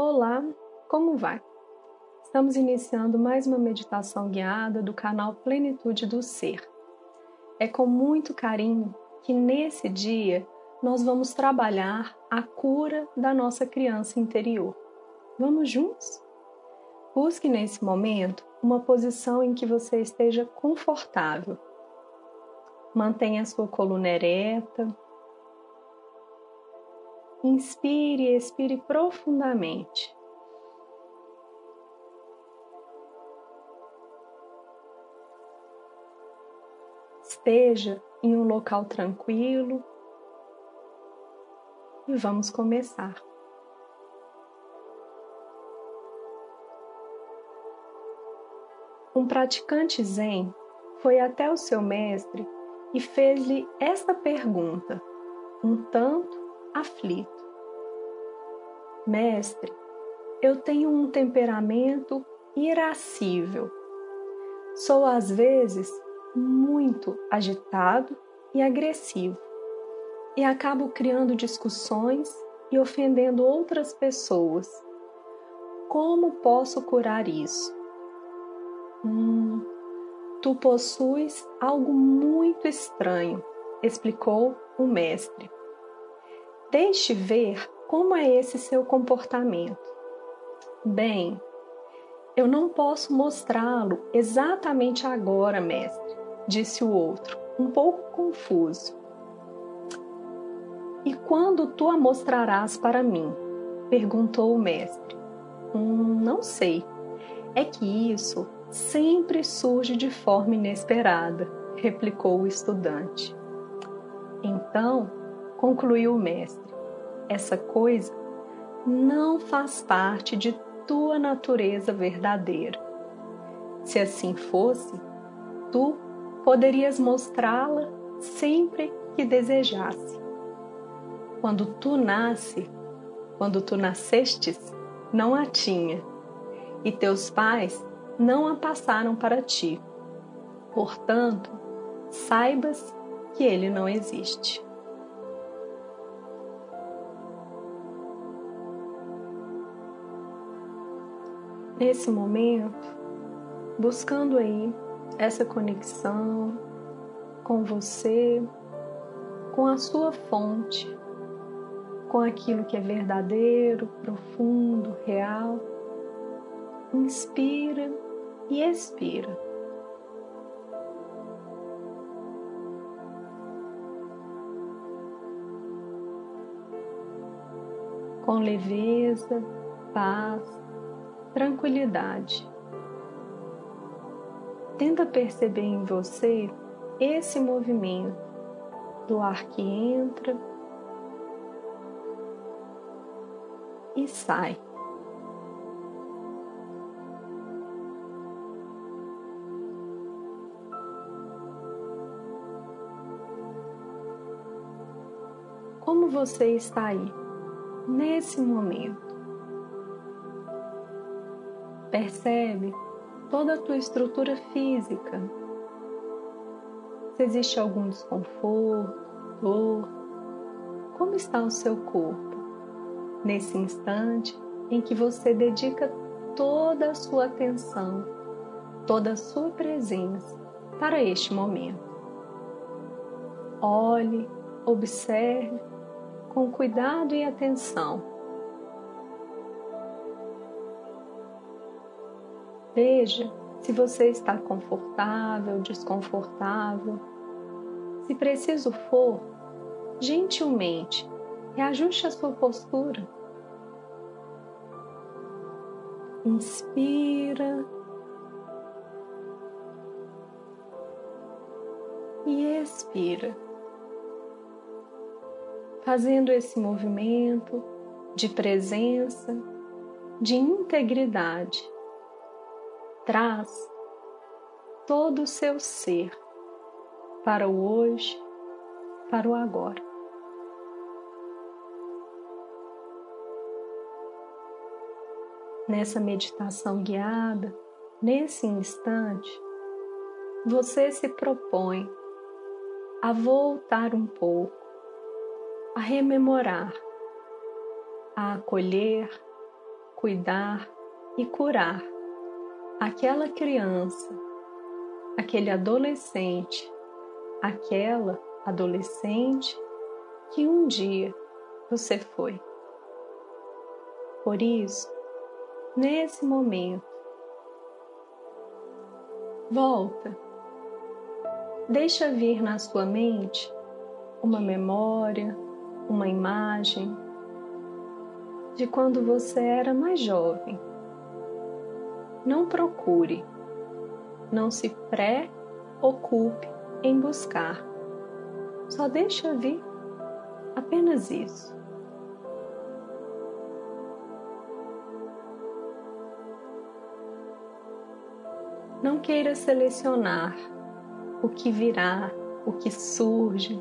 Olá, como vai? Estamos iniciando mais uma meditação guiada do canal Plenitude do Ser. É com muito carinho que nesse dia nós vamos trabalhar a cura da nossa criança interior. Vamos juntos? Busque nesse momento uma posição em que você esteja confortável. Mantenha a sua coluna ereta, Inspire e expire profundamente. Esteja em um local tranquilo e vamos começar. Um praticante Zen foi até o seu mestre e fez-lhe esta pergunta, um tanto aflito. Mestre, eu tenho um temperamento irascível. Sou às vezes muito agitado e agressivo e acabo criando discussões e ofendendo outras pessoas. Como posso curar isso? Hum, tu possuis algo muito estranho, explicou o mestre. Deixe ver como é esse seu comportamento. Bem, eu não posso mostrá-lo exatamente agora, mestre, disse o outro, um pouco confuso. E quando tu a mostrarás para mim? perguntou o mestre. Hum, não sei. É que isso sempre surge de forma inesperada, replicou o estudante. Então, concluiu o mestre, essa coisa não faz parte de tua natureza verdadeira. Se assim fosse, tu poderias mostrá-la sempre que desejasse. Quando tu nasce, quando tu nascestes, não a tinha, e teus pais não a passaram para ti. Portanto, saibas que ele não existe. Nesse momento, buscando aí essa conexão com você, com a sua fonte, com aquilo que é verdadeiro, profundo, real. Inspira e expira. Com leveza, paz, tranquilidade. Tenta perceber em você esse movimento do ar que entra e sai. Como você está aí, nesse momento? Percebe toda a tua estrutura física. Se existe algum desconforto, dor, como está o seu corpo nesse instante em que você dedica toda a sua atenção, toda a sua presença para este momento. Olhe, observe com cuidado e atenção Veja se você está confortável, desconfortável. Se preciso for, gentilmente, reajuste a sua postura. Inspira e expira, fazendo esse movimento de presença, de integridade traz todo o seu ser para o hoje, para o agora. Nessa meditação guiada, nesse instante, você se propõe a voltar um pouco, a rememorar, a acolher, cuidar e curar aquela criança, aquele adolescente, aquela adolescente que um dia você foi. Por isso, nesse momento, volta, deixa vir na sua mente uma memória, uma imagem de quando você era mais jovem. Não procure, não se preocupe em buscar. Só deixa vir apenas isso. Não queira selecionar o que virá, o que surge.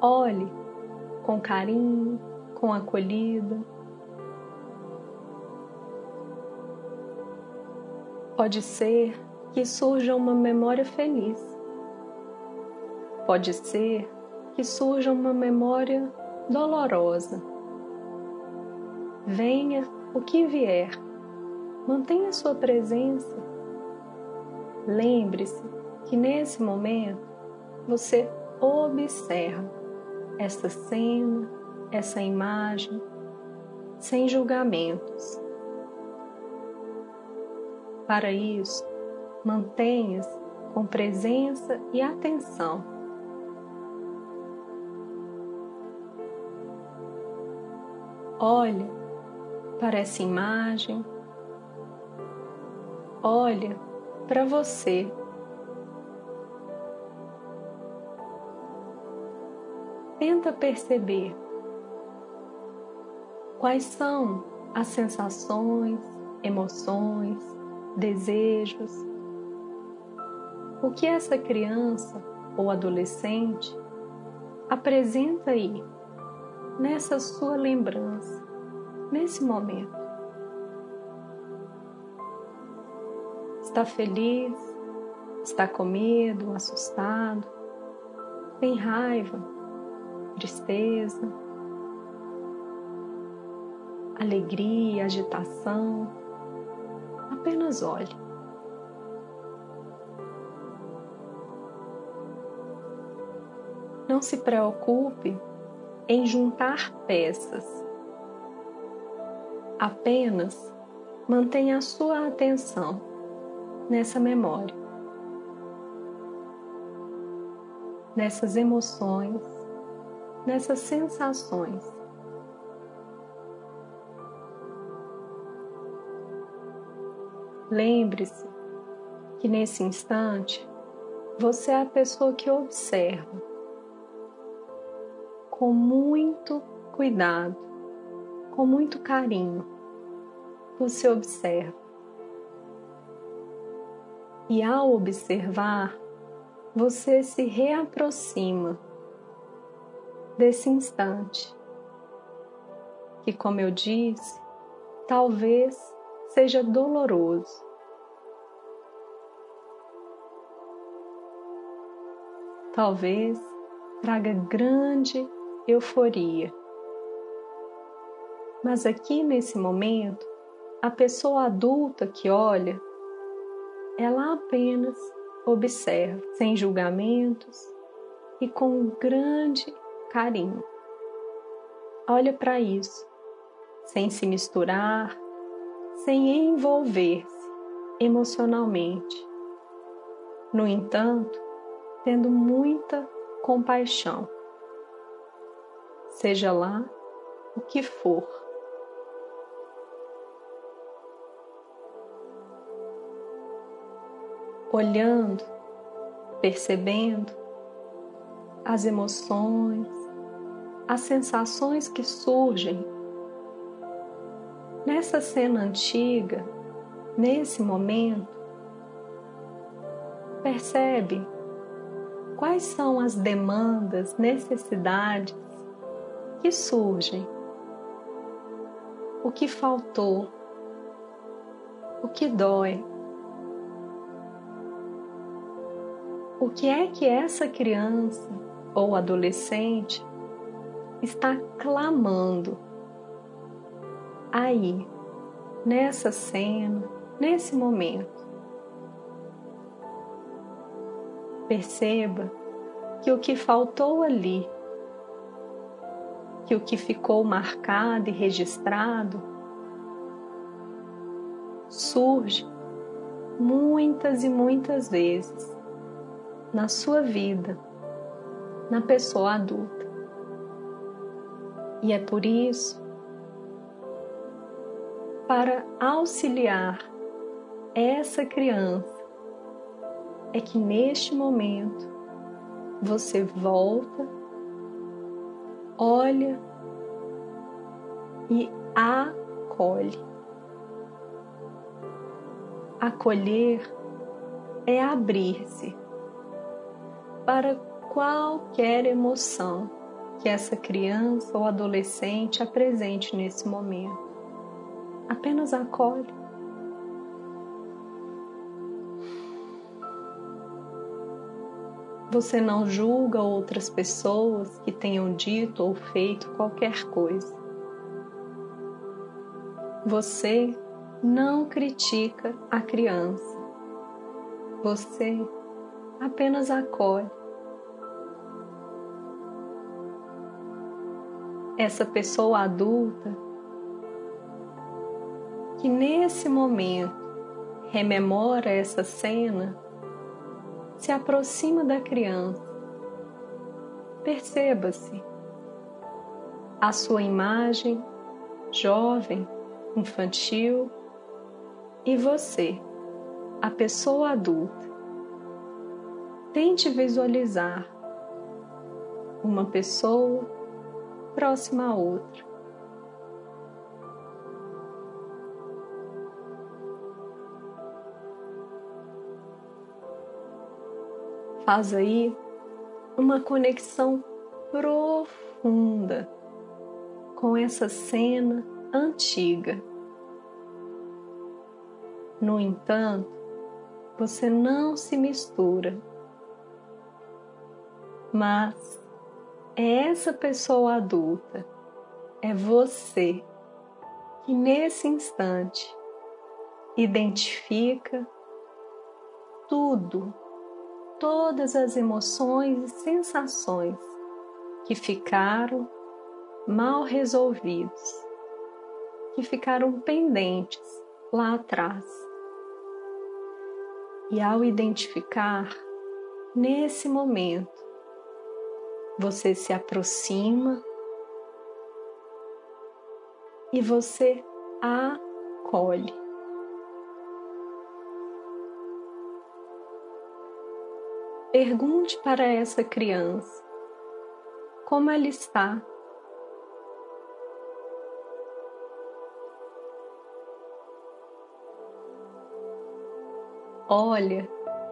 Olhe com carinho, com acolhida. Pode ser que surja uma memória feliz. Pode ser que surja uma memória dolorosa. Venha o que vier, mantenha sua presença. Lembre-se que nesse momento você observa essa cena, essa imagem sem julgamentos. Para isso, mantenha-se com presença e atenção. Olhe para essa imagem, olha para você. Tenta perceber Quais são as sensações, emoções, desejos? O que essa criança ou adolescente apresenta aí, nessa sua lembrança, nesse momento? Está feliz? Está com medo, assustado? Tem raiva, tristeza? alegria, agitação. Apenas olhe. Não se preocupe em juntar peças. Apenas mantenha a sua atenção nessa memória, nessas emoções, nessas sensações. Lembre-se que nesse instante você é a pessoa que observa com muito cuidado, com muito carinho. Você observa. E ao observar, você se reaproxima desse instante, que, como eu disse, talvez seja doloroso. Talvez traga grande euforia. Mas aqui nesse momento, a pessoa adulta que olha, ela apenas observa, sem julgamentos e com grande carinho. Olha para isso, sem se misturar, sem envolver-se emocionalmente. No entanto, tendo muita compaixão, seja lá o que for. Olhando, percebendo as emoções, as sensações que surgem Nessa cena antiga, nesse momento, percebe quais são as demandas, necessidades que surgem, o que faltou, o que dói. O que é que essa criança ou adolescente está clamando aí, nessa cena, nesse momento. Perceba que o que faltou ali, que o que ficou marcado e registrado, surge muitas e muitas vezes na sua vida, na pessoa adulta. E é por isso, para auxiliar essa criança, é que neste momento você volta, olha e acolhe. Acolher é abrir-se para qualquer emoção que essa criança ou adolescente apresente nesse momento. Apenas acolhe. Você não julga outras pessoas que tenham dito ou feito qualquer coisa. Você não critica a criança. Você apenas acolhe. essa pessoa adulta que nesse momento rememora essa cena, se aproxima da criança. Perceba-se a sua imagem jovem, infantil e você, a pessoa adulta. Tente visualizar uma pessoa próxima a outra. Faz aí uma conexão profunda com essa cena antiga. No entanto, você não se mistura, mas é essa pessoa adulta, é você que nesse instante identifica tudo, todas as emoções e sensações que ficaram mal resolvidos, que ficaram pendentes lá atrás. E ao identificar, nesse momento, você se aproxima e você acolhe. Pergunte para essa criança como ela está. Olha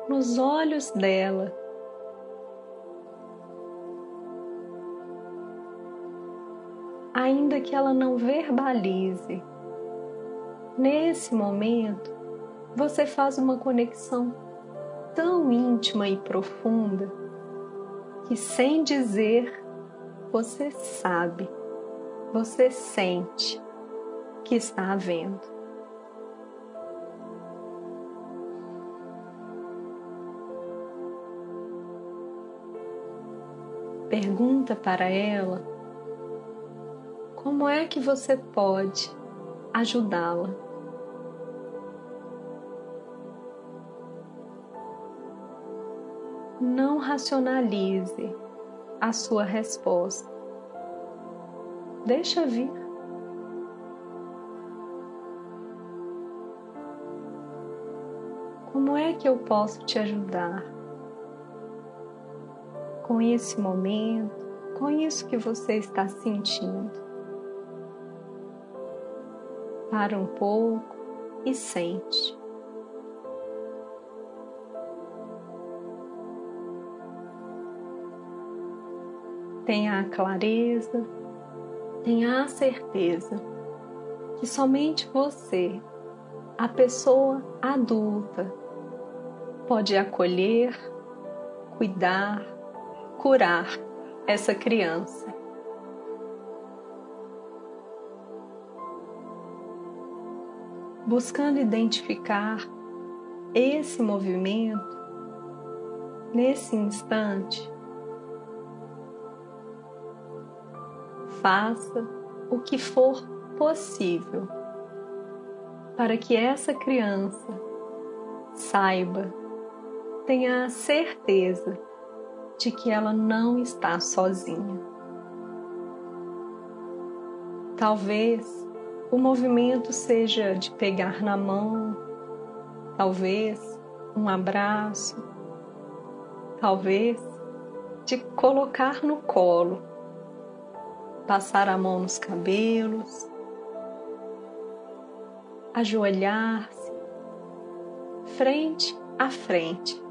nos olhos dela ainda que ela não verbalize. Nesse momento, você faz uma conexão tão íntima e profunda que, sem dizer, você sabe, você sente que está havendo. Pergunta para ela como é que você pode ajudá-la? Racionalize a sua resposta. Deixa vir. Como é que eu posso te ajudar? Com esse momento, com isso que você está sentindo. Para um pouco e sente. Tenha a clareza, tenha a certeza que somente você, a pessoa adulta, pode acolher, cuidar, curar essa criança. buscando identificar esse movimento nesse instante. Faça o que for possível para que essa criança saiba, tenha a certeza de que ela não está sozinha. Talvez o movimento seja de pegar na mão, talvez um abraço, talvez de colocar no colo, passar a mão nos cabelos, ajoelhar-se frente a frente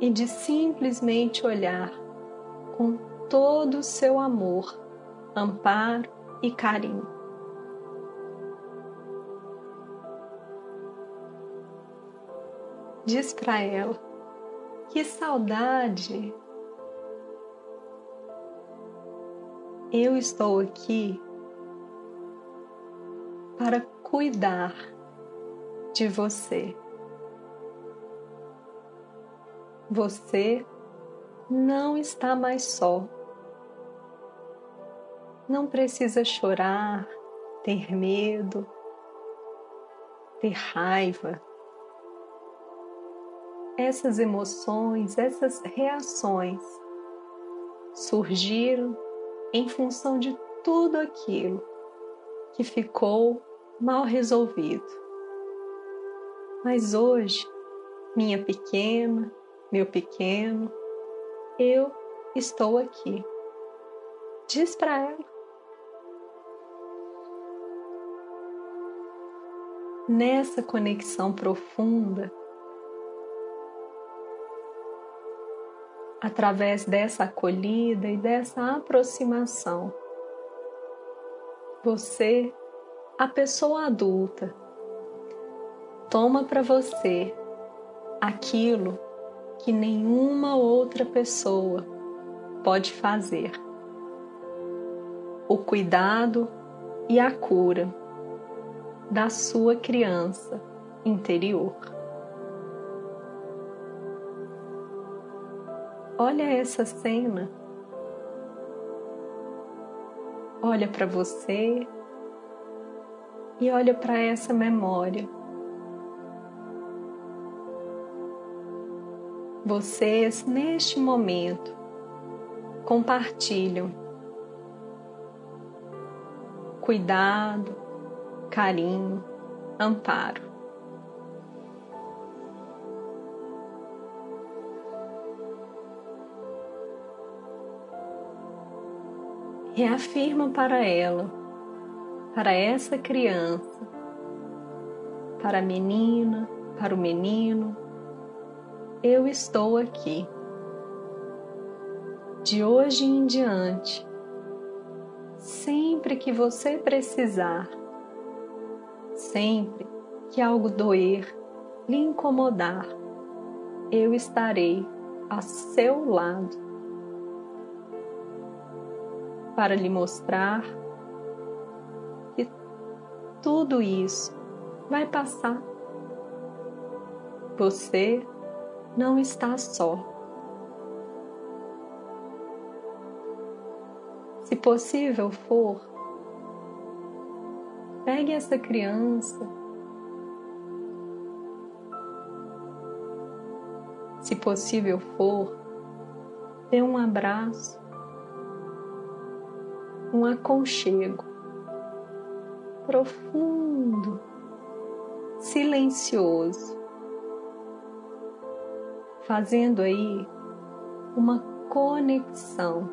e de simplesmente olhar com todo o seu amor, amparo e carinho. Diz para ela: Que saudade! Eu estou aqui para cuidar de você. Você não está mais só. Não precisa chorar, ter medo, ter raiva. Essas emoções, essas reações surgiram em função de tudo aquilo que ficou mal resolvido. Mas hoje, minha pequena, meu pequeno, eu estou aqui. Diz para ela. Nessa conexão profunda, através dessa acolhida e dessa aproximação, você, a pessoa adulta, toma para você aquilo que nenhuma outra pessoa pode fazer. O cuidado e a cura da sua criança interior. Olha essa cena. Olha para você e olha para essa memória. vocês neste momento compartilham cuidado, carinho, amparo. Reafirma para ela, para essa criança, para a menina, para o menino, eu estou aqui. De hoje em diante, sempre que você precisar, sempre que algo doer, lhe incomodar, eu estarei a seu lado para lhe mostrar que tudo isso vai passar. Você não está só. Se possível for, pegue essa criança. Se possível for, dê um abraço, um aconchego profundo, silencioso fazendo aí uma conexão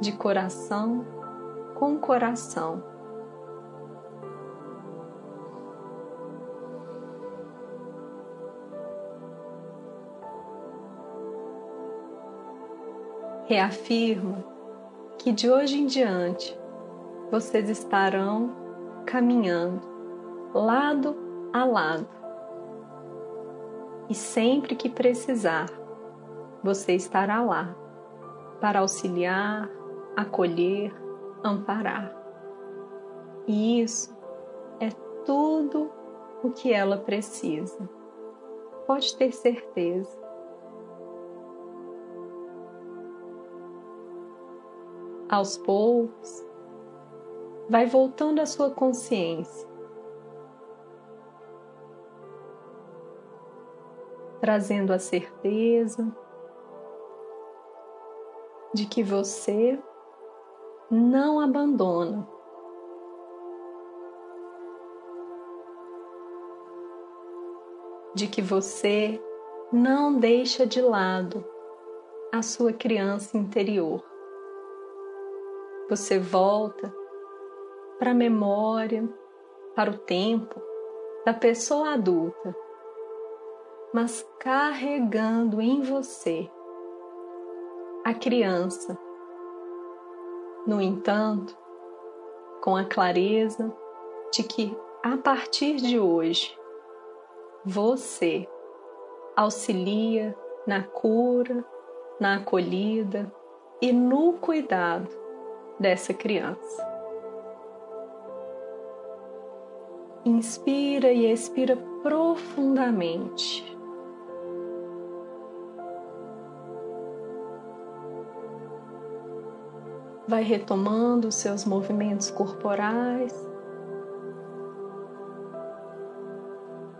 de coração com coração. Reafirmo que de hoje em diante vocês estarão caminhando lado a lado. E sempre que precisar, você estará lá para auxiliar, acolher, amparar. E isso é tudo o que ela precisa. Pode ter certeza. Aos poucos, vai voltando a sua consciência, trazendo a certeza de que você não abandona. De que você não deixa de lado a sua criança interior. Você volta para a memória, para o tempo da pessoa adulta, mas carregando em você a criança. No entanto, com a clareza de que a partir de hoje você auxilia na cura, na acolhida e no cuidado dessa criança. Inspira e expira profundamente. vai retomando os seus movimentos corporais,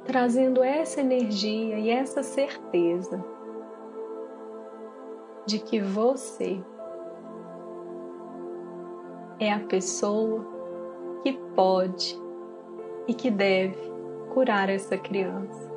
trazendo essa energia e essa certeza de que você é a pessoa que pode e que deve curar essa criança.